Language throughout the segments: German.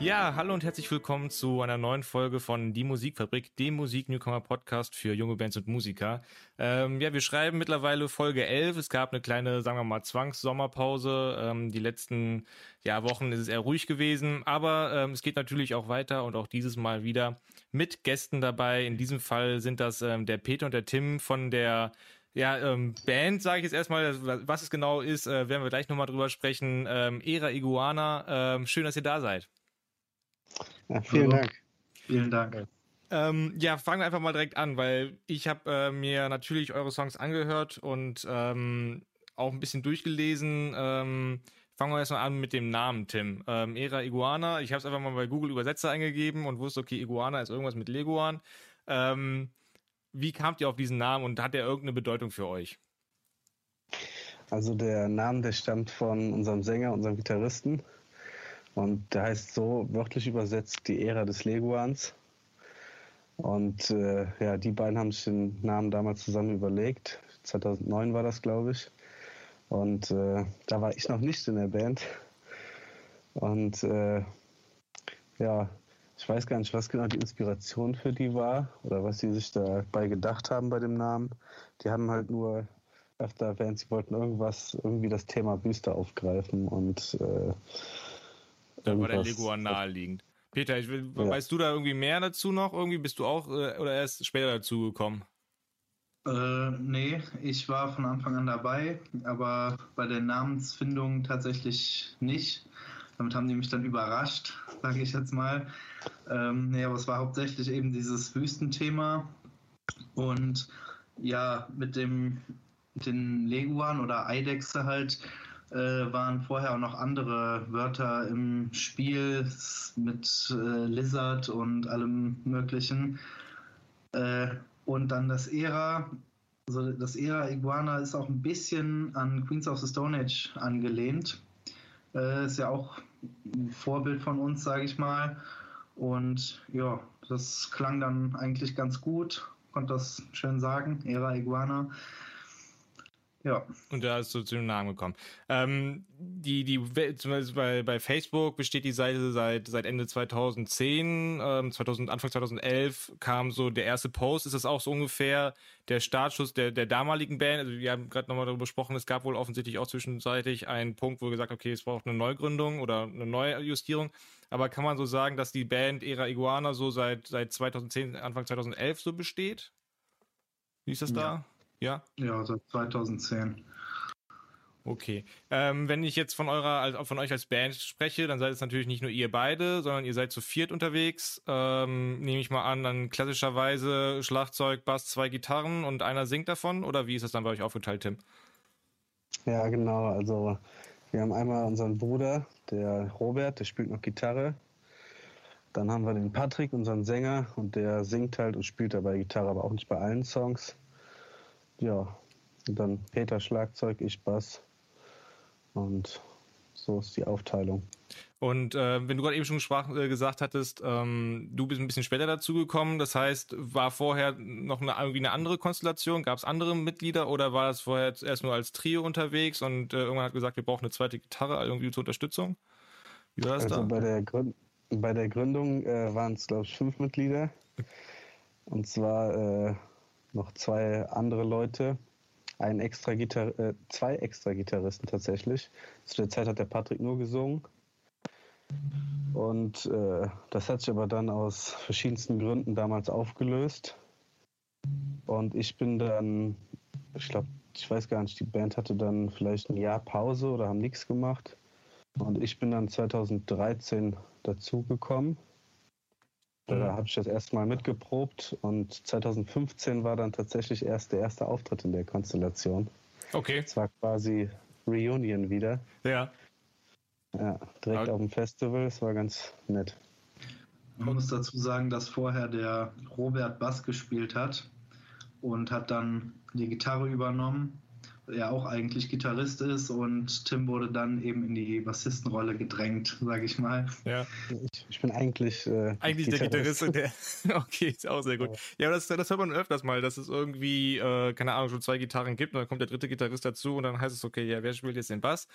Ja, hallo und herzlich willkommen zu einer neuen Folge von Die Musikfabrik, dem Musik-Newcomer-Podcast für junge Bands und Musiker. Ähm, ja, wir schreiben mittlerweile Folge 11. Es gab eine kleine, sagen wir mal, Zwangssommerpause. Ähm, die letzten ja, Wochen ist es eher ruhig gewesen, aber ähm, es geht natürlich auch weiter und auch dieses Mal wieder mit Gästen dabei. In diesem Fall sind das ähm, der Peter und der Tim von der ja, ähm, Band sage ich jetzt erstmal, was es genau ist, äh, werden wir gleich nochmal drüber sprechen. Ähm, Era Iguana, ähm, schön, dass ihr da seid. Ja, vielen Hallo. Dank. Vielen Dank. Ähm, ja, fangen wir einfach mal direkt an, weil ich habe äh, mir natürlich eure Songs angehört und ähm, auch ein bisschen durchgelesen. Ähm, fangen wir erstmal an mit dem Namen, Tim. Ähm, Era Iguana. Ich habe es einfach mal bei Google Übersetzer eingegeben und wusste, okay, Iguana ist irgendwas mit Leguan. Ähm, wie kamt ihr auf diesen Namen und hat der irgendeine Bedeutung für euch? Also der Name, der stammt von unserem Sänger, unserem Gitarristen. Und der heißt so wörtlich übersetzt die Ära des Leguans. Und äh, ja, die beiden haben sich den Namen damals zusammen überlegt. 2009 war das, glaube ich. Und äh, da war ich noch nicht in der Band. Und äh, ja, ich weiß gar nicht, was genau die Inspiration für die war oder was sie sich dabei gedacht haben bei dem Namen. Die haben halt nur öfter erwähnt, sie wollten irgendwas, irgendwie das Thema Wüste aufgreifen und äh, da war der Leguan naheliegend. Peter, ich will, ja. weißt du da irgendwie mehr dazu noch? Irgendwie bist du auch äh, oder erst später dazu gekommen? Äh, nee, ich war von Anfang an dabei, aber bei der Namensfindung tatsächlich nicht. Damit haben die mich dann überrascht, sage ich jetzt mal. Ähm, nee, aber es war hauptsächlich eben dieses Wüstenthema. Und ja, mit dem den Leguan oder Eidechse halt äh, waren vorher auch noch andere Wörter im Spiel mit äh, Lizard und allem Möglichen. Äh, und dann das Era, also das Era Iguana ist auch ein bisschen an Queens of the Stone Age angelehnt. Äh, ist ja auch ein Vorbild von uns, sage ich mal. Und ja, das klang dann eigentlich ganz gut, konnte das schön sagen, Era Iguana. Ja. Und da ist so zu dem Namen gekommen. Ähm, die, die, zum Beispiel bei, bei Facebook besteht die Seite seit, seit Ende 2010, ähm, 2000, Anfang 2011 kam so der erste Post. Ist das auch so ungefähr der Startschuss der, der damaligen Band? Also wir haben gerade nochmal darüber gesprochen, es gab wohl offensichtlich auch zwischenzeitlich einen Punkt, wo gesagt, okay, es braucht eine Neugründung oder eine Neujustierung. Aber kann man so sagen, dass die Band Era Iguana so seit, seit 2010, Anfang 2011 so besteht? Wie ist das ja. da? Ja? Ja, seit 2010. Okay. Ähm, wenn ich jetzt von eurer, also von euch als Band spreche, dann seid es natürlich nicht nur ihr beide, sondern ihr seid zu viert unterwegs. Ähm, nehme ich mal an, dann klassischerweise Schlagzeug, Bass, zwei Gitarren und einer singt davon? Oder wie ist das dann bei euch aufgeteilt, Tim? Ja, genau. Also wir haben einmal unseren Bruder, der Robert, der spielt noch Gitarre. Dann haben wir den Patrick, unseren Sänger, und der singt halt und spielt dabei Gitarre, aber auch nicht bei allen Songs. Ja, und dann Peter Schlagzeug, ich Bass. Und so ist die Aufteilung. Und äh, wenn du gerade eben schon sprach, äh, gesagt hattest, ähm, du bist ein bisschen später dazugekommen, das heißt, war vorher noch eine, irgendwie eine andere Konstellation? Gab es andere Mitglieder oder war das vorher erst nur als Trio unterwegs und äh, irgendwann hat gesagt, wir brauchen eine zweite Gitarre irgendwie zur Unterstützung? Wie war das also da? Bei der, Gründ bei der Gründung äh, waren es, glaube ich, fünf Mitglieder. Und zwar äh, noch zwei andere Leute, ein extra Gitar äh, zwei extra Gitarristen tatsächlich. Zu der Zeit hat der Patrick nur gesungen. Und äh, das hat sich aber dann aus verschiedensten Gründen damals aufgelöst. Und ich bin dann, ich glaube, ich weiß gar nicht, die Band hatte dann vielleicht ein Jahr Pause oder haben nichts gemacht. Und ich bin dann 2013 dazugekommen. Da mhm. habe ich das erste Mal mitgeprobt und 2015 war dann tatsächlich erst der erste Auftritt in der Konstellation. Okay. Es war quasi Reunion wieder. Ja. Ja, direkt okay. auf dem Festival. Es war ganz nett. Man muss dazu sagen, dass vorher der Robert Bass gespielt hat und hat dann die Gitarre übernommen ja auch eigentlich Gitarrist ist und Tim wurde dann eben in die Bassistenrolle gedrängt, sage ich mal. Ja. Ich, ich bin eigentlich äh, eigentlich Gitarrist. der Gitarrist der okay, ist auch sehr gut. Ja, aber das, das hört man öfters mal, dass es irgendwie äh, keine Ahnung schon zwei Gitarren gibt und dann kommt der dritte Gitarrist dazu und dann heißt es okay, ja, wer spielt jetzt den Bass?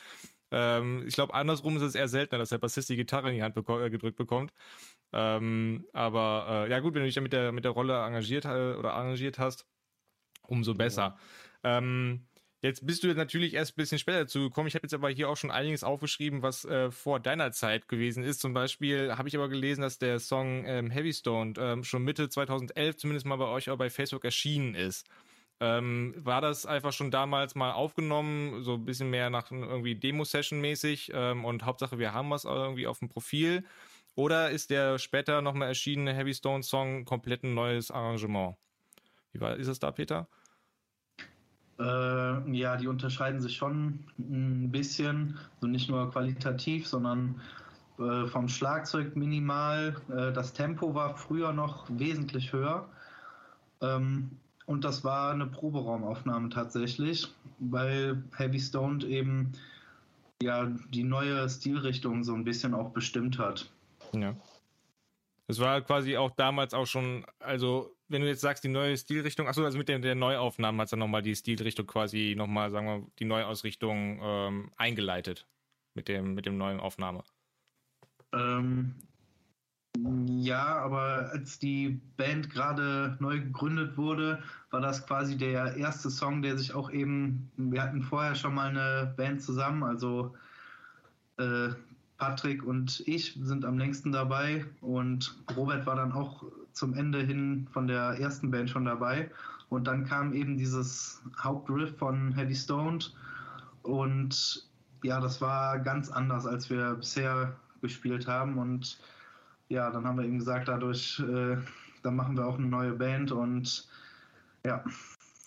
Ähm, ich glaube, andersrum ist es eher seltener, dass der Bassist die Gitarre in die Hand beko- äh, gedrückt bekommt. Ähm, aber äh, ja gut, wenn du dich ja mit der mit der Rolle engagiert äh, oder engagiert hast, umso besser. Ja. Ähm, Jetzt bist du natürlich erst ein bisschen später dazu gekommen. Ich habe jetzt aber hier auch schon einiges aufgeschrieben, was äh, vor deiner Zeit gewesen ist. Zum Beispiel habe ich aber gelesen, dass der Song ähm, Heavy Stoned ähm, schon Mitte 2011 zumindest mal bei euch auch bei Facebook erschienen ist. Ähm, war das einfach schon damals mal aufgenommen, so ein bisschen mehr nach irgendwie Demo-Session mäßig ähm, und Hauptsache wir haben was irgendwie auf dem Profil? Oder ist der später nochmal erschienene Heavy Stone Song komplett ein neues Arrangement? Wie war, ist es da, Peter? Äh, ja, die unterscheiden sich schon ein bisschen, so nicht nur qualitativ, sondern äh, vom Schlagzeug minimal. Äh, das Tempo war früher noch wesentlich höher. Ähm, und das war eine Proberaumaufnahme tatsächlich, weil Heavy Stoned eben ja die neue Stilrichtung so ein bisschen auch bestimmt hat. Ja. Das war quasi auch damals auch schon, also wenn du jetzt sagst, die neue Stilrichtung, achso, also mit der, der Neuaufnahmen hat es dann nochmal die Stilrichtung quasi nochmal, sagen wir, die Neuausrichtung ähm, eingeleitet mit dem, mit dem neuen Aufnahme. Ähm, ja, aber als die Band gerade neu gegründet wurde, war das quasi der erste Song, der sich auch eben, wir hatten vorher schon mal eine Band zusammen, also äh, Patrick und ich sind am längsten dabei und Robert war dann auch zum Ende hin von der ersten Band schon dabei. Und dann kam eben dieses Hauptriff von Heavy Stoned und ja, das war ganz anders, als wir bisher gespielt haben. Und ja, dann haben wir eben gesagt, dadurch, äh, dann machen wir auch eine neue Band und ja.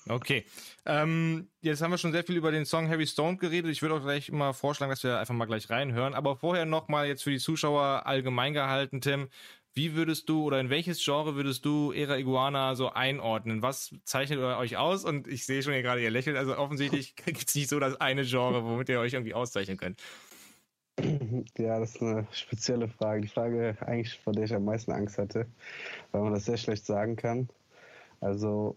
Okay. Ähm, jetzt haben wir schon sehr viel über den Song Heavy Stone geredet. Ich würde auch gleich mal vorschlagen, dass wir einfach mal gleich reinhören. Aber vorher nochmal jetzt für die Zuschauer allgemein gehalten, Tim. Wie würdest du oder in welches Genre würdest du Era Iguana so einordnen? Was zeichnet euch aus? Und ich sehe schon hier gerade, ihr lächelt. Also offensichtlich gibt es nicht so das eine Genre, womit ihr euch irgendwie auszeichnen könnt. Ja, das ist eine spezielle Frage. Die Frage eigentlich, vor der ich am meisten Angst hatte, weil man das sehr schlecht sagen kann. Also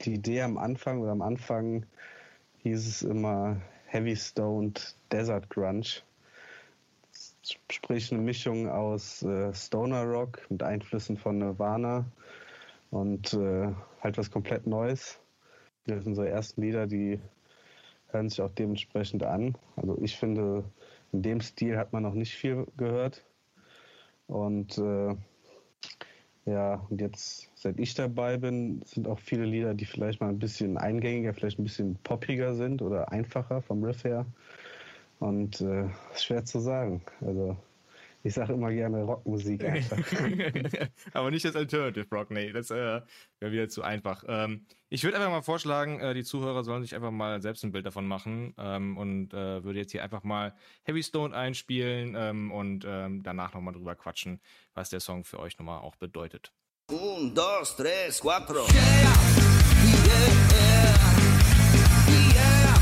die Idee am Anfang oder am Anfang hieß es immer Heavy Stoned Desert Grunge. Sprich eine Mischung aus äh, Stoner Rock mit Einflüssen von Nirvana und äh, halt was komplett Neues. Das sind so ersten Lieder, die hören sich auch dementsprechend an. Also ich finde, in dem Stil hat man noch nicht viel gehört. Und äh, ja, und jetzt, seit ich dabei bin, sind auch viele Lieder, die vielleicht mal ein bisschen eingängiger, vielleicht ein bisschen poppiger sind oder einfacher vom Riff her. Und äh, ist schwer zu sagen. Also ich sage immer gerne Rockmusik einfach. Aber nicht das Alternative Rock, nee, das äh, wäre wieder zu einfach. Ähm, ich würde einfach mal vorschlagen, äh, die Zuhörer sollen sich einfach mal selbst ein Bild davon machen ähm, und äh, würde jetzt hier einfach mal Heavy Stone einspielen ähm, und ähm, danach nochmal drüber quatschen, was der Song für euch nochmal auch bedeutet. Un, dos, tres, cuatro. Yeah, yeah, yeah,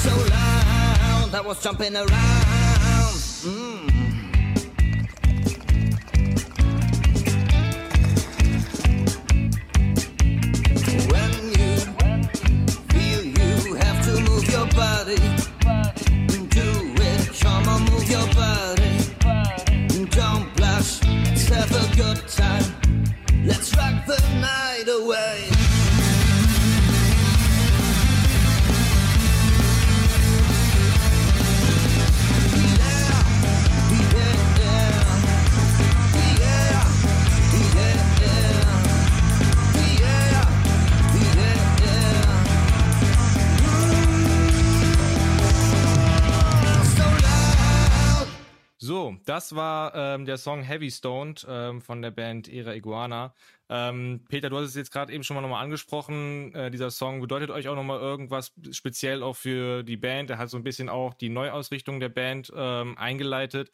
so loud, I was jumping around. Mm. When you feel you have to move your body, do it, Come on, move your body. Don't blush, let's have a good time. Let's rock the night. Das war ähm, der Song Heavy Stoned ähm, von der Band Era Iguana. Ähm, Peter, du hast es jetzt gerade eben schon mal nochmal angesprochen. Äh, dieser Song bedeutet euch auch nochmal irgendwas speziell auch für die Band. Er hat so ein bisschen auch die Neuausrichtung der Band ähm, eingeleitet.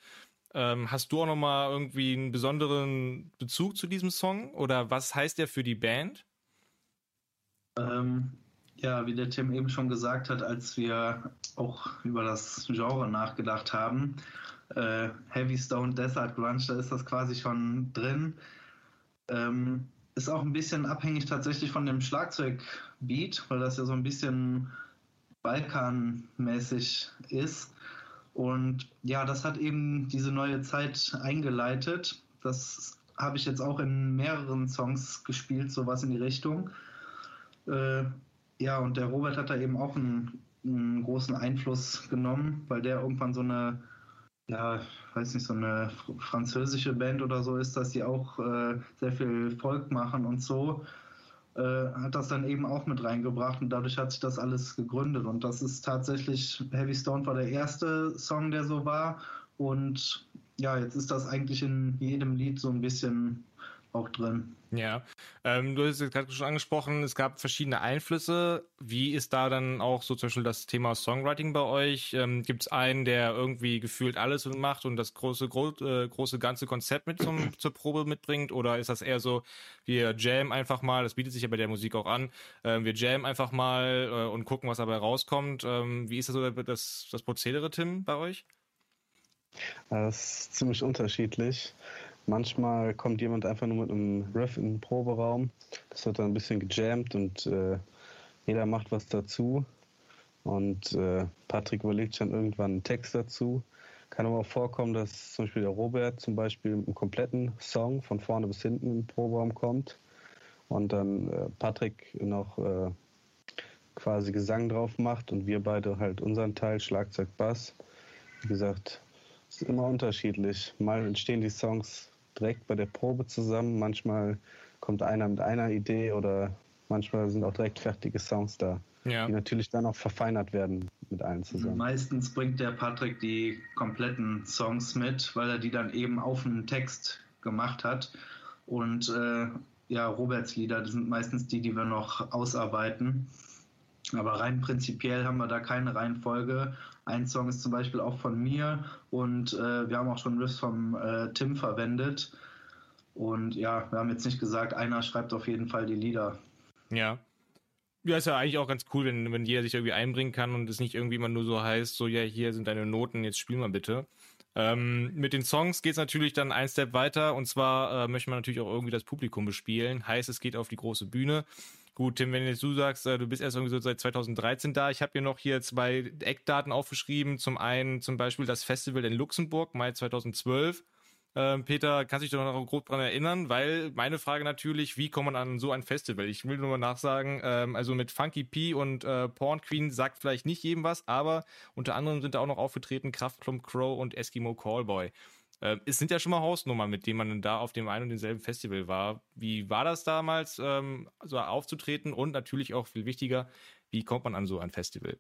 Ähm, hast du auch nochmal irgendwie einen besonderen Bezug zu diesem Song? Oder was heißt der für die Band? Ähm, ja, wie der Tim eben schon gesagt hat, als wir auch über das Genre nachgedacht haben, äh, Heavy Stone Desert Grunge, da ist das quasi schon drin. Ähm, ist auch ein bisschen abhängig tatsächlich von dem Schlagzeugbeat, weil das ja so ein bisschen Balkan-mäßig ist. Und ja, das hat eben diese neue Zeit eingeleitet. Das habe ich jetzt auch in mehreren Songs gespielt, sowas in die Richtung. Äh, ja, und der Robert hat da eben auch einen, einen, großen Einfluss genommen, weil der irgendwann so eine, ja, weiß nicht, so eine französische Band oder so ist, dass sie auch äh, sehr viel Volk machen und so. Äh, hat das dann eben auch mit reingebracht und dadurch hat sich das alles gegründet. Und das ist tatsächlich, Heavy Stone war der erste Song, der so war. Und ja, jetzt ist das eigentlich in jedem Lied so ein bisschen auch drin. Ja, ähm, du hast es gerade schon angesprochen, es gab verschiedene Einflüsse. Wie ist da dann auch so zum Beispiel das Thema Songwriting bei euch? Ähm, Gibt es einen, der irgendwie gefühlt alles macht und das große, gro äh, große ganze Konzept mit zum, zur Probe mitbringt? Oder ist das eher so, wir jam einfach mal, das bietet sich ja bei der Musik auch an, äh, wir jam einfach mal äh, und gucken, was dabei rauskommt. Ähm, wie ist das so das, das Prozedere, Tim, bei euch? Das ist ziemlich unterschiedlich. Manchmal kommt jemand einfach nur mit einem Riff in den Proberaum. Das wird dann ein bisschen gejammt und äh, jeder macht was dazu. Und äh, Patrick überlegt schon irgendwann einen Text dazu. Kann aber auch vorkommen, dass zum Beispiel der Robert zum Beispiel mit einem kompletten Song von vorne bis hinten im Proberaum kommt und dann äh, Patrick noch äh, quasi Gesang drauf macht und wir beide halt unseren Teil, Schlagzeug, Bass. Wie gesagt, es ist immer unterschiedlich. Mal entstehen die Songs direkt bei der Probe zusammen. Manchmal kommt einer mit einer Idee oder manchmal sind auch direkt fertige Songs da, ja. die natürlich dann auch verfeinert werden mit allen zusammen. Meistens bringt der Patrick die kompletten Songs mit, weil er die dann eben auf einen Text gemacht hat. Und äh, ja, Roberts Lieder das sind meistens die, die wir noch ausarbeiten. Aber rein prinzipiell haben wir da keine Reihenfolge. Ein Song ist zum Beispiel auch von mir und äh, wir haben auch schon Riffs vom äh, Tim verwendet. Und ja, wir haben jetzt nicht gesagt, einer schreibt auf jeden Fall die Lieder. Ja. Ja, ist ja eigentlich auch ganz cool, wenn, wenn jeder sich irgendwie einbringen kann und es nicht irgendwie immer nur so heißt, so ja, hier sind deine Noten, jetzt spiel mal bitte. Ähm, mit den Songs geht es natürlich dann ein Step weiter und zwar äh, möchte man natürlich auch irgendwie das Publikum bespielen. Heißt, es geht auf die große Bühne. Gut, Tim, wenn jetzt du sagst, äh, du bist erst irgendwie so seit 2013 da, ich habe hier noch hier zwei Eckdaten aufgeschrieben. Zum einen zum Beispiel das Festival in Luxemburg, Mai 2012. Ähm, Peter, kannst du dich doch noch grob dran erinnern? Weil meine Frage natürlich, wie kommt man an so ein Festival? Ich will nur mal nachsagen, ähm, also mit Funky P und äh, Porn Queen sagt vielleicht nicht jedem was, aber unter anderem sind da auch noch aufgetreten Kraftklump Crow und Eskimo Callboy. Äh, es sind ja schon mal Hausnummern, mit denen man da auf dem einen und denselben Festival war. Wie war das damals, ähm, so aufzutreten? Und natürlich auch viel wichtiger, wie kommt man an so ein Festival?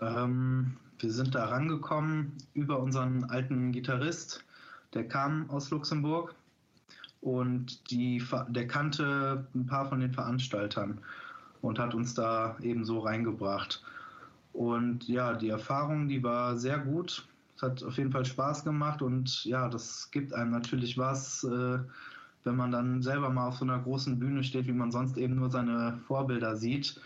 Ähm, wir sind da rangekommen über unseren alten Gitarrist, der kam aus Luxemburg und die, der kannte ein paar von den Veranstaltern und hat uns da eben so reingebracht. Und ja, die Erfahrung, die war sehr gut. Es hat auf jeden Fall Spaß gemacht und ja, das gibt einem natürlich was, äh, wenn man dann selber mal auf so einer großen Bühne steht, wie man sonst eben nur seine Vorbilder sieht.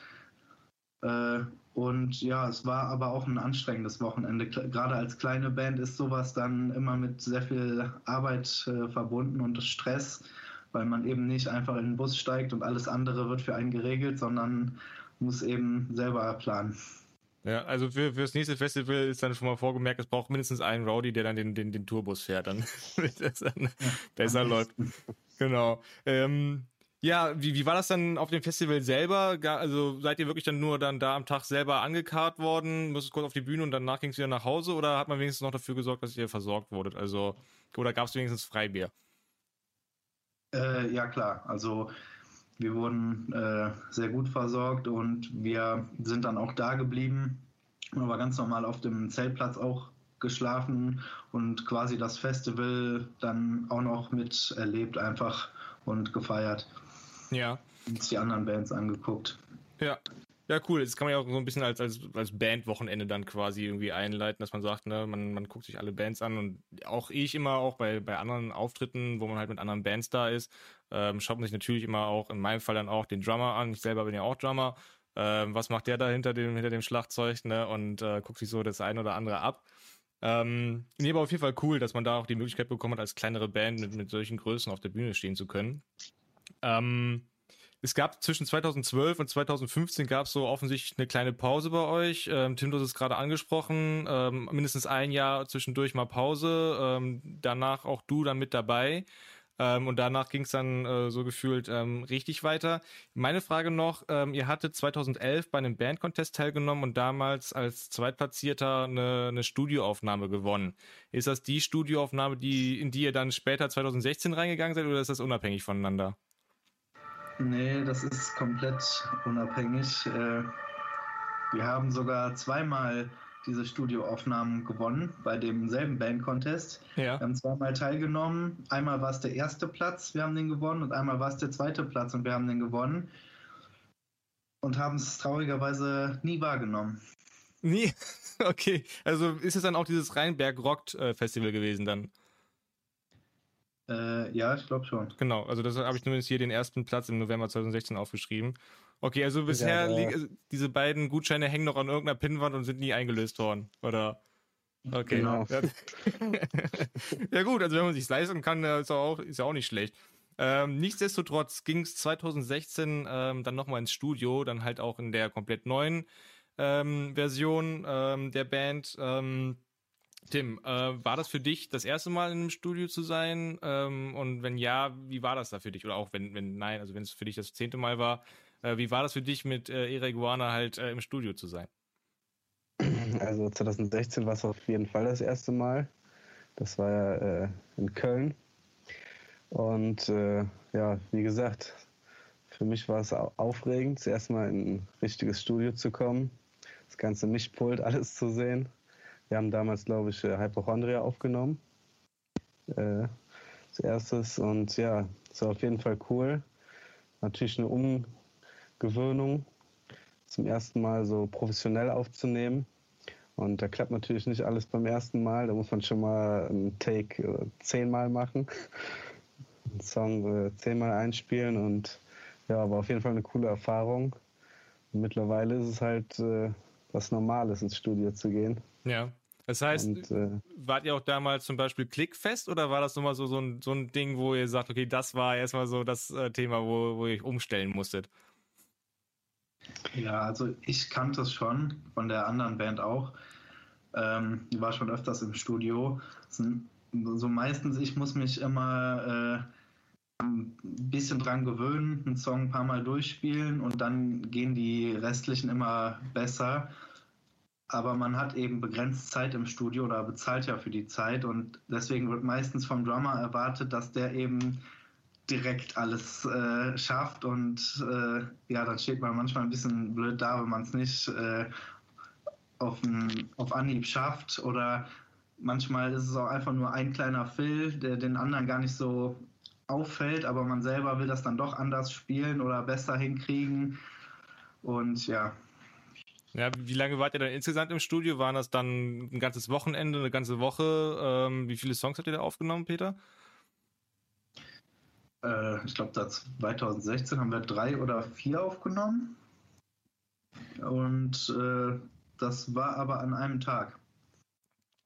Äh, und ja, es war aber auch ein anstrengendes Wochenende. Gerade als kleine Band ist sowas dann immer mit sehr viel Arbeit äh, verbunden und Stress, weil man eben nicht einfach in den Bus steigt und alles andere wird für einen geregelt, sondern muss eben selber planen. Ja, also für, für das nächste Festival ist dann schon mal vorgemerkt, es braucht mindestens einen Rowdy, der dann den, den, den Tourbus fährt, dann, das dann ja, besser läuft. Genau. Ähm, ja, wie, wie war das dann auf dem Festival selber? Also seid ihr wirklich dann nur dann da am Tag selber angekarrt worden, musstet kurz auf die Bühne und danach ging es wieder nach Hause oder hat man wenigstens noch dafür gesorgt, dass ihr versorgt wurdet? Also, oder gab es wenigstens Freibier? Äh, ja, klar. Also wir wurden äh, sehr gut versorgt und wir sind dann auch da geblieben, aber ganz normal auf dem Zeltplatz auch geschlafen und quasi das Festival dann auch noch miterlebt einfach und gefeiert. Ja. Uns die anderen Bands angeguckt. Ja. Ja, cool. Das kann man ja auch so ein bisschen als, als, als Bandwochenende dann quasi irgendwie einleiten, dass man sagt, ne, man, man guckt sich alle Bands an und auch ich immer auch bei, bei anderen Auftritten, wo man halt mit anderen Bands da ist, ähm, schaut man sich natürlich immer auch, in meinem Fall dann auch den Drummer an. Ich selber bin ja auch Drummer. Ähm, was macht der da hinter dem, hinter dem Schlagzeug, ne? Und äh, guckt sich so das eine oder andere ab. Ähm, nee, aber auf jeden Fall cool, dass man da auch die Möglichkeit bekommen hat, als kleinere Band mit, mit solchen Größen auf der Bühne stehen zu können. Ähm, es gab zwischen 2012 und 2015 gab es so offensichtlich eine kleine Pause bei euch. Ähm, Tim, du hast es gerade angesprochen. Ähm, mindestens ein Jahr zwischendurch mal Pause. Ähm, danach auch du dann mit dabei. Ähm, und danach ging es dann äh, so gefühlt ähm, richtig weiter. Meine Frage noch, ähm, ihr hattet 2011 bei einem Bandcontest teilgenommen und damals als Zweitplatzierter eine, eine Studioaufnahme gewonnen. Ist das die Studioaufnahme, die, in die ihr dann später 2016 reingegangen seid oder ist das unabhängig voneinander? Nee, das ist komplett unabhängig. Äh, wir haben sogar zweimal diese Studioaufnahmen gewonnen bei demselben Band-Contest. Ja. Wir haben zweimal teilgenommen. Einmal war es der erste Platz, wir haben den gewonnen, und einmal war es der zweite Platz und wir haben den gewonnen. Und haben es traurigerweise nie wahrgenommen. Nie? Okay. Also ist es dann auch dieses Rheinberg Rockt äh, gewesen dann? Äh, ja, ich glaube schon. Genau, also das habe ich zumindest hier den ersten Platz im November 2016 aufgeschrieben. Okay, also bisher ja, ja. diese beiden Gutscheine hängen noch an irgendeiner Pinnwand und sind nie eingelöst worden, oder? Okay. Genau. Ja. ja gut, also wenn man sich leisten kann, ist ja auch, ist ja auch nicht schlecht. Ähm, nichtsdestotrotz ging es 2016 ähm, dann nochmal ins Studio, dann halt auch in der komplett neuen ähm, Version ähm, der Band. Ähm, Tim, äh, war das für dich das erste Mal in einem Studio zu sein? Ähm, und wenn ja, wie war das da für dich? Oder auch wenn, wenn nein, also wenn es für dich das zehnte Mal war, äh, wie war das für dich mit äh, Era Iguana halt äh, im Studio zu sein? Also 2016 war es auf jeden Fall das erste Mal. Das war ja äh, in Köln. Und äh, ja, wie gesagt, für mich war es aufregend, zuerst mal in ein richtiges Studio zu kommen, das ganze Mischpult, alles zu sehen. Wir haben damals, glaube ich, äh, Hypochondria aufgenommen. Äh, als erstes. Und ja, es war auf jeden Fall cool. Natürlich eine Umgewöhnung, zum ersten Mal so professionell aufzunehmen. Und da klappt natürlich nicht alles beim ersten Mal. Da muss man schon mal einen Take äh, zehnmal machen, einen Song äh, zehnmal einspielen. Und ja, war auf jeden Fall eine coole Erfahrung. Und mittlerweile ist es halt was Normales, ins Studio zu gehen. Ja. Das heißt, und, äh, wart ihr auch damals zum Beispiel klickfest oder war das nochmal so, so, ein, so ein Ding, wo ihr sagt, okay, das war erstmal so das äh, Thema, wo, wo ihr umstellen musstet? Ja, also ich kannte es schon, von der anderen Band auch. Ähm, die war schon öfters im Studio. So meistens, ich muss mich immer äh, ein bisschen dran gewöhnen, einen Song ein paar Mal durchspielen und dann gehen die restlichen immer besser aber man hat eben begrenzt Zeit im Studio oder bezahlt ja für die Zeit. Und deswegen wird meistens vom Drummer erwartet, dass der eben direkt alles äh, schafft. Und äh, ja, dann steht man manchmal ein bisschen blöd da, wenn man es nicht äh, auf, ein, auf Anhieb schafft. Oder manchmal ist es auch einfach nur ein kleiner Fill, der den anderen gar nicht so auffällt, aber man selber will das dann doch anders spielen oder besser hinkriegen. Und ja, ja, wie lange wart ihr dann insgesamt im Studio? Waren das dann ein ganzes Wochenende, eine ganze Woche? Ähm, wie viele Songs habt ihr da aufgenommen, Peter? Äh, ich glaube, da 2016 haben wir drei oder vier aufgenommen. Und äh, das war aber an einem Tag.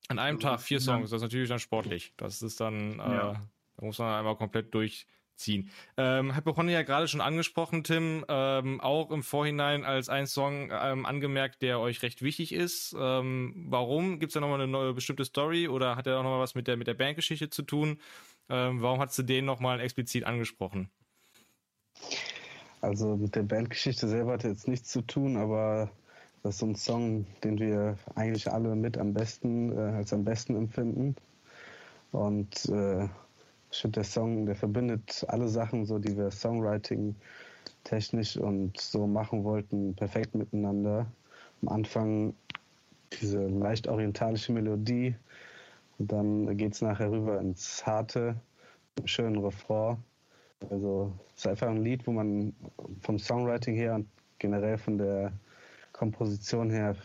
An einem also, Tag vier Songs, das ist natürlich dann sportlich. Das ist dann, äh, ja. da muss man einmal komplett durch ziehen. Ähm, hat Ronny ja gerade schon angesprochen, Tim, ähm, auch im Vorhinein als ein Song ähm, angemerkt, der euch recht wichtig ist. Ähm, warum? Gibt es da nochmal eine neue bestimmte Story oder hat er auch nochmal was mit der, mit der Bandgeschichte zu tun? Ähm, warum hast du den nochmal explizit angesprochen? Also mit der Bandgeschichte selber hat er jetzt nichts zu tun, aber das ist so ein Song, den wir eigentlich alle mit am besten, äh, als am besten empfinden. Und äh, ich finde, der Song, der verbindet alle Sachen, so die wir Songwriting technisch und so machen wollten, perfekt miteinander. Am Anfang diese leicht orientalische Melodie und dann geht es nachher rüber ins Harte, schönen Refrain. Also es ist einfach ein Lied, wo man vom Songwriting her und generell von der Komposition her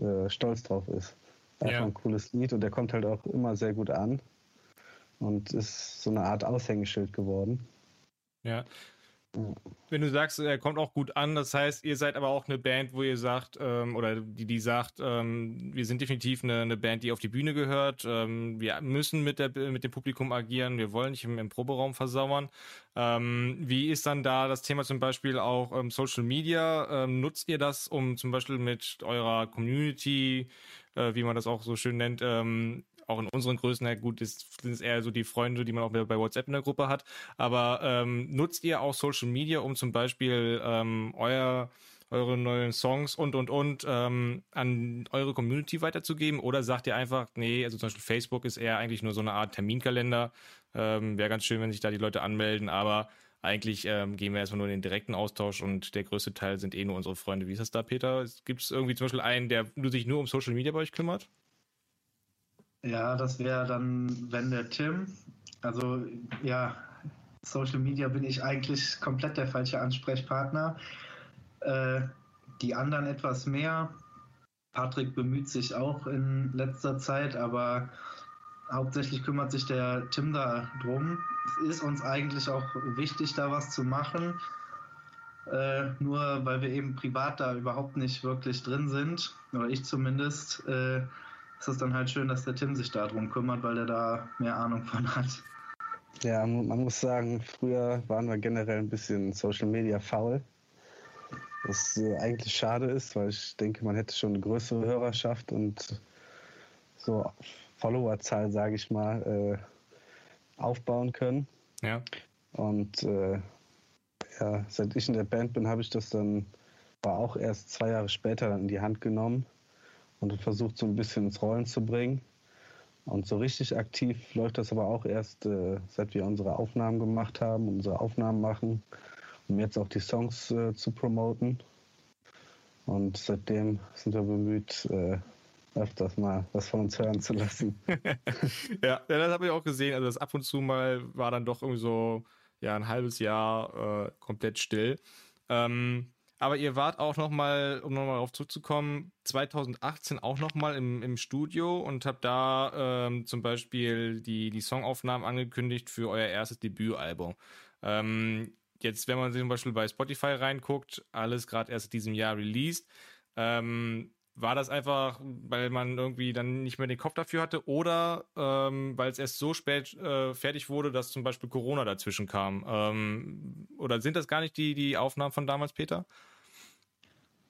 äh, stolz drauf ist. Einfach ja. ein cooles Lied und der kommt halt auch immer sehr gut an und ist so eine Art Aushängeschild geworden. Ja, wenn du sagst, er kommt auch gut an, das heißt, ihr seid aber auch eine Band, wo ihr sagt, ähm, oder die, die sagt, ähm, wir sind definitiv eine, eine, Band, die auf die Bühne gehört. Ähm, wir müssen mit, der, mit dem Publikum agieren, wir wollen nicht im, im Proberaum versauern. Ähm, wie ist dann da das Thema zum Beispiel auch ähm, Social Media? Ähm, nutzt ihr das, um zum Beispiel mit eurer Community, äh, wie man das auch so schön nennt, auch in unseren Größen, halt gut, ist, sind es eher so die Freunde, die man auch bei WhatsApp in der Gruppe hat. Aber ähm, nutzt ihr auch Social Media, um zum Beispiel ähm, euer eure neuen Songs und und und ähm, an eure Community weiterzugeben? Oder sagt ihr einfach, nee, also zum Beispiel Facebook ist eher eigentlich nur so eine Art Terminkalender. Ähm, Wäre ganz schön, wenn sich da die Leute anmelden, aber eigentlich ähm, gehen wir erstmal nur in den direkten Austausch und der größte Teil sind eh nur unsere Freunde. Wie ist das da, Peter? Gibt es irgendwie zum Beispiel einen, der sich nur um Social Media bei euch kümmert? Ja, das wäre dann, wenn der Tim. Also ja, Social Media bin ich eigentlich komplett der falsche Ansprechpartner. Äh, die anderen etwas mehr. Patrick bemüht sich auch in letzter Zeit, aber hauptsächlich kümmert sich der Tim da drum. Es ist uns eigentlich auch wichtig, da was zu machen. Äh, nur weil wir eben privat da überhaupt nicht wirklich drin sind, oder ich zumindest, äh, ist es dann halt schön, dass der Tim sich darum kümmert, weil er da mehr Ahnung von hat. Ja, man muss sagen, früher waren wir generell ein bisschen Social Media faul. Was äh, eigentlich schade ist, weil ich denke, man hätte schon eine größere Hörerschaft und so Followerzahl, sage ich mal, äh, aufbauen können. Ja. Und äh, ja, seit ich in der Band bin, habe ich das dann, war auch erst zwei Jahre später in die Hand genommen und versucht so ein bisschen ins Rollen zu bringen. Und so richtig aktiv läuft das aber auch erst, äh, seit wir unsere Aufnahmen gemacht haben, unsere Aufnahmen machen, um jetzt auch die Songs äh, zu promoten. Und seitdem sind wir bemüht, äh, öfters mal was von uns hören zu lassen. ja, das habe ich auch gesehen. Also das ab und zu mal war dann doch irgendwie so ja ein halbes Jahr äh, komplett still. Ähm, aber ihr wart auch noch mal, um nochmal darauf zurückzukommen, 2018 auch noch mal im, im Studio und habt da ähm, zum Beispiel die, die Songaufnahmen angekündigt für euer erstes Debütalbum. Ähm, jetzt, wenn man zum Beispiel bei Spotify reinguckt, alles gerade erst in diesem Jahr released. Ähm, war das einfach, weil man irgendwie dann nicht mehr den Kopf dafür hatte oder ähm, weil es erst so spät äh, fertig wurde, dass zum Beispiel Corona dazwischen kam? Ähm, oder sind das gar nicht die, die Aufnahmen von damals, Peter?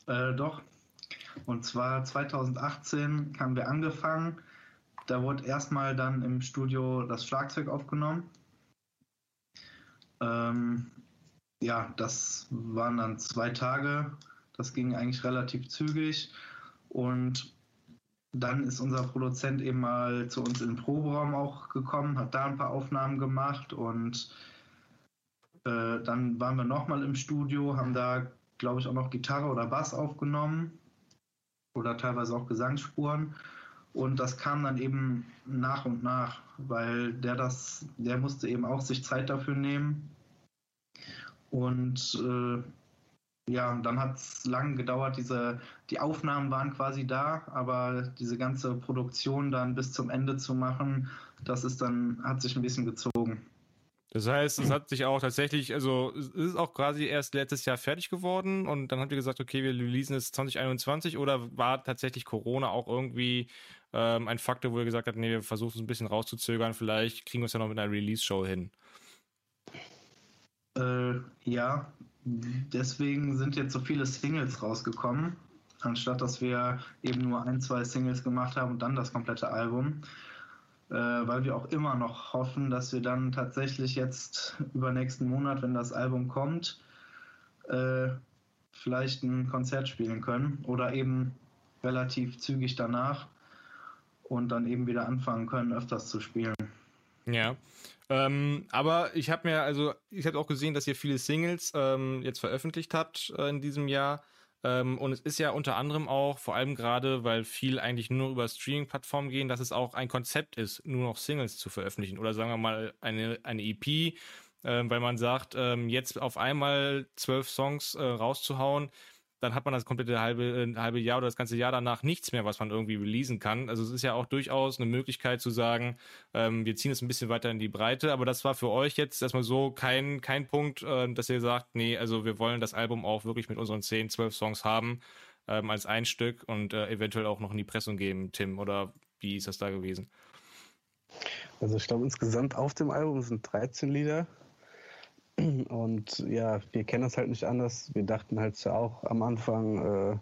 Äh, doch. Und zwar 2018 haben wir angefangen. Da wurde erstmal dann im Studio das Schlagzeug aufgenommen. Ähm, ja, das waren dann zwei Tage. Das ging eigentlich relativ zügig. Und dann ist unser Produzent eben mal zu uns in den Proberaum auch gekommen, hat da ein paar Aufnahmen gemacht und äh, dann waren wir nochmal im Studio, haben da, glaube ich, auch noch Gitarre oder Bass aufgenommen oder teilweise auch Gesangsspuren. Und das kam dann eben nach und nach, weil der das, der musste eben auch sich Zeit dafür nehmen. Und äh, ja, dann hat es lang gedauert, diese, die Aufnahmen waren quasi da, aber diese ganze Produktion dann bis zum Ende zu machen, das ist dann, hat sich ein bisschen gezogen. Das heißt, es hat sich auch tatsächlich, also es ist auch quasi erst letztes Jahr fertig geworden und dann habt ihr gesagt, okay, wir releasen es 2021 oder war tatsächlich Corona auch irgendwie ähm, ein Faktor, wo ihr gesagt habt, nee, wir versuchen es ein bisschen rauszuzögern, vielleicht kriegen wir es ja noch mit einer Release-Show hin? Äh, ja, deswegen sind jetzt so viele Singles rausgekommen, anstatt dass wir eben nur ein, zwei Singles gemacht haben und dann das komplette Album. Äh, weil wir auch immer noch hoffen, dass wir dann tatsächlich jetzt über nächsten Monat, wenn das Album kommt, äh, vielleicht ein Konzert spielen können oder eben relativ zügig danach und dann eben wieder anfangen können, öfters zu spielen. Ja. Ähm, aber ich habe mir, also, ich habe auch gesehen, dass ihr viele Singles ähm, jetzt veröffentlicht habt äh, in diesem Jahr. Ähm, und es ist ja unter anderem auch, vor allem gerade, weil viel eigentlich nur über Streaming-Plattformen gehen, dass es auch ein Konzept ist, nur noch Singles zu veröffentlichen. Oder sagen wir mal eine, eine EP, äh, weil man sagt, ähm, jetzt auf einmal zwölf Songs äh, rauszuhauen, dann hat man das komplette halbe, äh, halbe Jahr oder das ganze Jahr danach nichts mehr, was man irgendwie releasen kann. Also es ist ja auch durchaus eine Möglichkeit zu sagen, ähm, wir ziehen es ein bisschen weiter in die Breite, aber das war für euch jetzt erstmal so kein, kein Punkt, äh, dass ihr sagt, nee, also wir wollen das Album auch wirklich mit unseren 10, 12 Songs haben ähm, als ein Stück und äh, eventuell auch noch in die Pressung geben, Tim, oder wie ist das da gewesen? Also ich glaube insgesamt auf dem Album sind 13 Lieder. Und ja, wir kennen das halt nicht anders. Wir dachten halt auch am Anfang äh,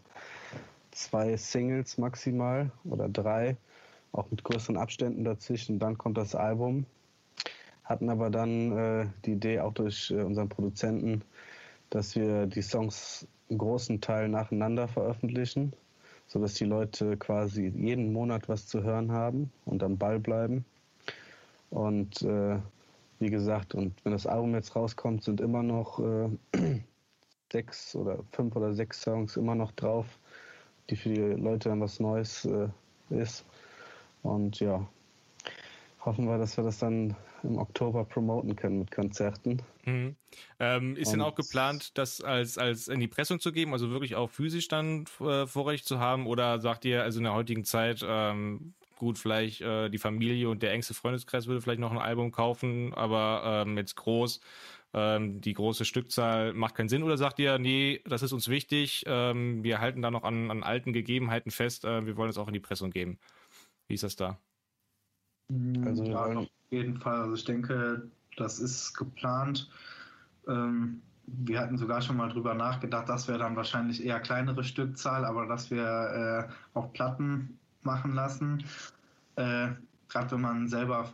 zwei Singles maximal oder drei, auch mit größeren Abständen dazwischen. Dann kommt das Album. Hatten aber dann äh, die Idee auch durch äh, unseren Produzenten, dass wir die Songs einen großen Teil nacheinander veröffentlichen, sodass die Leute quasi jeden Monat was zu hören haben und am Ball bleiben. Und äh, wie gesagt, und wenn das Album jetzt rauskommt, sind immer noch äh, sechs oder fünf oder sechs Songs immer noch drauf, die für die Leute dann was Neues äh, ist. Und ja, hoffen wir, dass wir das dann im Oktober promoten können mit Konzerten. Mhm. Ähm, ist denn auch geplant, das als, als in die Pressung zu geben, also wirklich auch physisch dann äh, vorrecht zu haben? Oder sagt ihr, also in der heutigen Zeit, ähm, gut, vielleicht äh, die Familie und der engste Freundeskreis würde vielleicht noch ein Album kaufen, aber ähm, jetzt groß, ähm, die große Stückzahl macht keinen Sinn? Oder sagt ihr, nee, das ist uns wichtig, ähm, wir halten da noch an, an alten Gegebenheiten fest, äh, wir wollen es auch in die Pressung geben? Wie ist das da? Also ja, auf jeden Fall. Also ich denke, das ist geplant. Ähm, wir hatten sogar schon mal drüber nachgedacht, dass wir dann wahrscheinlich eher kleinere Stückzahl, aber dass wir äh, auch Platten machen lassen. Äh, Gerade wenn man selber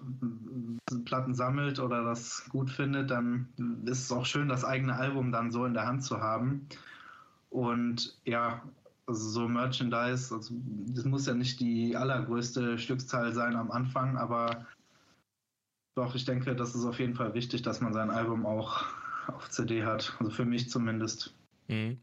Platten sammelt oder das gut findet, dann ist es auch schön, das eigene Album dann so in der Hand zu haben. Und ja, also so Merchandise, also das muss ja nicht die allergrößte Stückzahl sein am Anfang, aber doch, ich denke, das ist auf jeden Fall wichtig, dass man sein Album auch auf CD hat. Also für mich zumindest. Mhm.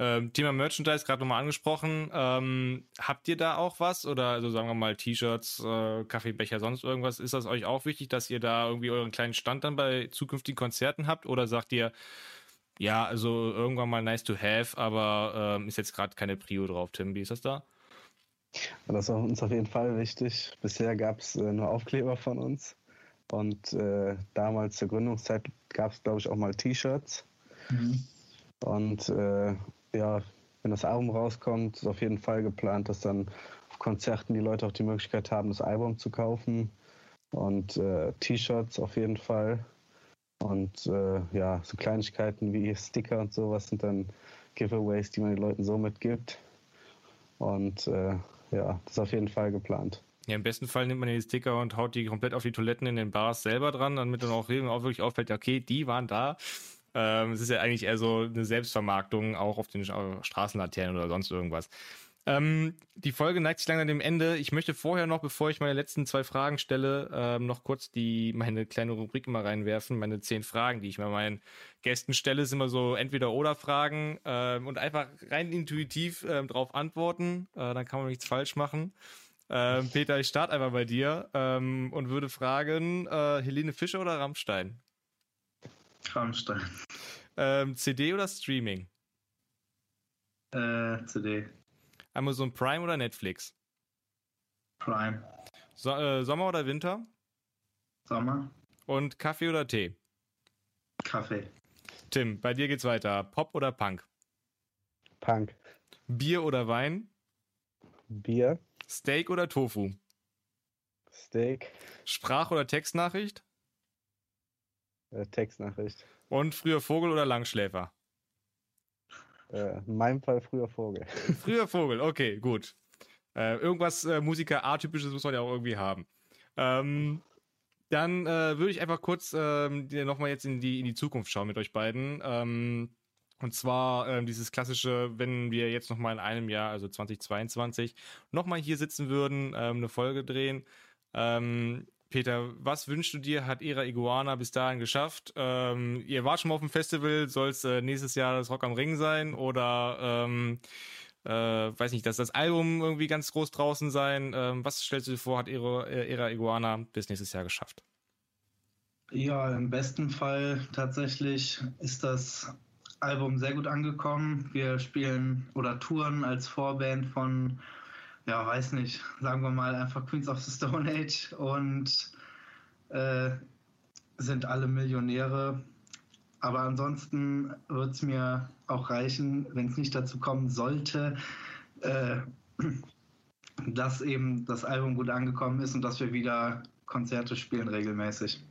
Ähm, Thema Merchandise gerade nochmal angesprochen. Ähm, habt ihr da auch was? Oder also sagen wir mal T-Shirts, äh, Kaffeebecher, sonst irgendwas? Ist das euch auch wichtig, dass ihr da irgendwie euren kleinen Stand dann bei zukünftigen Konzerten habt? Oder sagt ihr, ja, also irgendwann mal nice to have, aber ähm, ist jetzt gerade keine Prio drauf, Tim? Wie ist das da? Das ist uns auf jeden Fall wichtig. Bisher gab es äh, nur Aufkleber von uns. Und äh, damals zur Gründungszeit gab es, glaube ich, auch mal T-Shirts. Mhm. Und äh, ja, wenn das Album rauskommt, ist auf jeden Fall geplant, dass dann auf Konzerten die Leute auch die Möglichkeit haben, das Album zu kaufen. Und äh, T-Shirts auf jeden Fall. Und äh, ja, so Kleinigkeiten wie Sticker und sowas sind dann Giveaways, die man den Leuten so mitgibt. Und äh, ja, das ist auf jeden Fall geplant. Ja, im besten Fall nimmt man die Sticker und haut die komplett auf die Toiletten in den Bars selber dran, damit dann auch wirklich auffällt, okay, die waren da. Ähm, es ist ja eigentlich eher so eine Selbstvermarktung, auch auf den Straßenlaternen oder sonst irgendwas. Ähm, die Folge neigt sich langsam dem Ende. Ich möchte vorher noch, bevor ich meine letzten zwei Fragen stelle, ähm, noch kurz die meine kleine Rubrik mal reinwerfen. Meine zehn Fragen, die ich mir meinen Gästen stelle, sind immer so entweder oder Fragen ähm, und einfach rein intuitiv ähm, drauf antworten. Äh, dann kann man nichts falsch machen. Ähm, Peter, ich starte einfach bei dir ähm, und würde fragen, äh, Helene Fischer oder Rammstein? Rammstein. Ähm, CD oder Streaming? Äh, CD. Amazon Prime oder Netflix? Prime. So, äh, Sommer oder Winter? Sommer. Und Kaffee oder Tee? Kaffee. Tim, bei dir geht's weiter. Pop oder Punk? Punk. Bier oder Wein? Bier. Steak oder Tofu? Steak. Sprach- oder Textnachricht? Äh, Textnachricht. Und früher Vogel oder Langschläfer? Äh, in meinem Fall früher Vogel. früher Vogel, okay, gut. Äh, irgendwas äh, Musiker-atypisches muss man ja auch irgendwie haben. Ähm, dann äh, würde ich einfach kurz ähm, nochmal jetzt in die, in die Zukunft schauen mit euch beiden. Ähm, und zwar ähm, dieses klassische, wenn wir jetzt nochmal in einem Jahr, also 2022, nochmal hier sitzen würden, ähm, eine Folge drehen. Ähm, Peter, was wünschst du dir, hat Era Iguana bis dahin geschafft? Ähm, ihr wart schon mal auf dem Festival, soll es äh, nächstes Jahr das Rock am Ring sein oder ähm, äh, weiß nicht, dass das Album irgendwie ganz groß draußen sein? Ähm, was stellst du dir vor, hat Era, äh, Era Iguana bis nächstes Jahr geschafft? Ja, im besten Fall tatsächlich ist das Album sehr gut angekommen. Wir spielen oder touren als Vorband von, ja, weiß nicht, sagen wir mal einfach Queens of the Stone Age und äh, sind alle Millionäre. Aber ansonsten wird es mir auch reichen, wenn es nicht dazu kommen sollte, äh, dass eben das Album gut angekommen ist und dass wir wieder Konzerte spielen regelmäßig.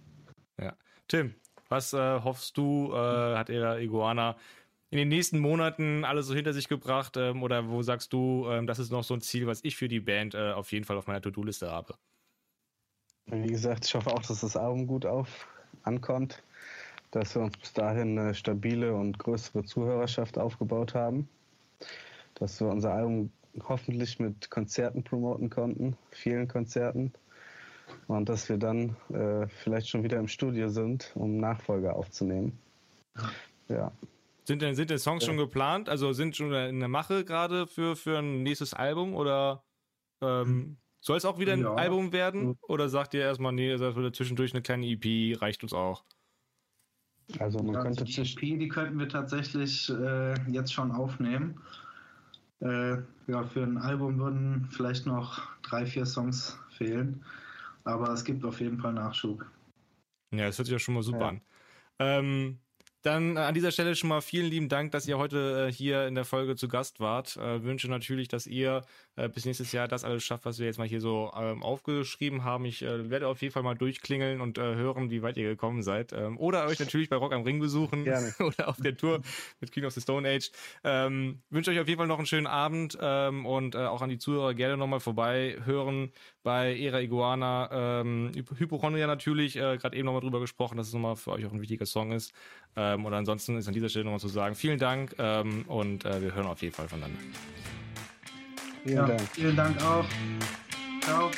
Ja. Tim, was äh, hoffst du, äh, hat Era Iguana in den nächsten Monaten alles so hinter sich gebracht? Ähm, oder wo sagst du, ähm, das ist noch so ein Ziel, was ich für die Band äh, auf jeden Fall auf meiner To-Do-Liste habe? Wie gesagt, ich hoffe auch, dass das Album gut auf ankommt, dass wir uns bis dahin eine stabile und größere Zuhörerschaft aufgebaut haben, dass wir unser Album hoffentlich mit Konzerten promoten konnten, vielen Konzerten, und dass wir dann äh, vielleicht schon wieder im Studio sind, um Nachfolger aufzunehmen. Ja. Sind denn, sind denn Songs ja. schon geplant? Also sind schon in der Mache gerade für, für ein nächstes Album oder ähm, soll es auch wieder ein ja. Album werden? Oder sagt ihr erstmal, nee, das wird zwischendurch eine kleine EP, reicht uns auch? Also man ja, könnte die EP, die könnten wir tatsächlich äh, jetzt schon aufnehmen. Äh, ja, für ein Album würden vielleicht noch drei, vier Songs fehlen. Aber es gibt auf jeden Fall Nachschub. Ja, das hört sich ja schon mal super ja. an. Ähm, dann äh, an dieser Stelle schon mal vielen lieben Dank, dass ihr heute äh, hier in der Folge zu Gast wart. Äh, wünsche natürlich, dass ihr äh, bis nächstes Jahr das alles schafft, was wir jetzt mal hier so ähm, aufgeschrieben haben. Ich äh, werde auf jeden Fall mal durchklingeln und äh, hören, wie weit ihr gekommen seid. Ähm, oder euch natürlich bei Rock am Ring besuchen Gerne. oder auf der Tour mit Queen of the Stone Age. Ähm, wünsche euch auf jeden Fall noch einen schönen Abend ähm, und äh, auch an die Zuhörer gerne nochmal vorbei hören bei Era Iguana. Ähm, Hypochondria natürlich, äh, gerade eben nochmal drüber gesprochen, dass es nochmal für euch auch ein wichtiger Song ist. Ähm, und ansonsten ist an dieser Stelle nochmal zu sagen, vielen Dank ähm, und äh, wir hören auf jeden Fall voneinander. Vielen ja, Dank. Vielen Dank auch. Ciao.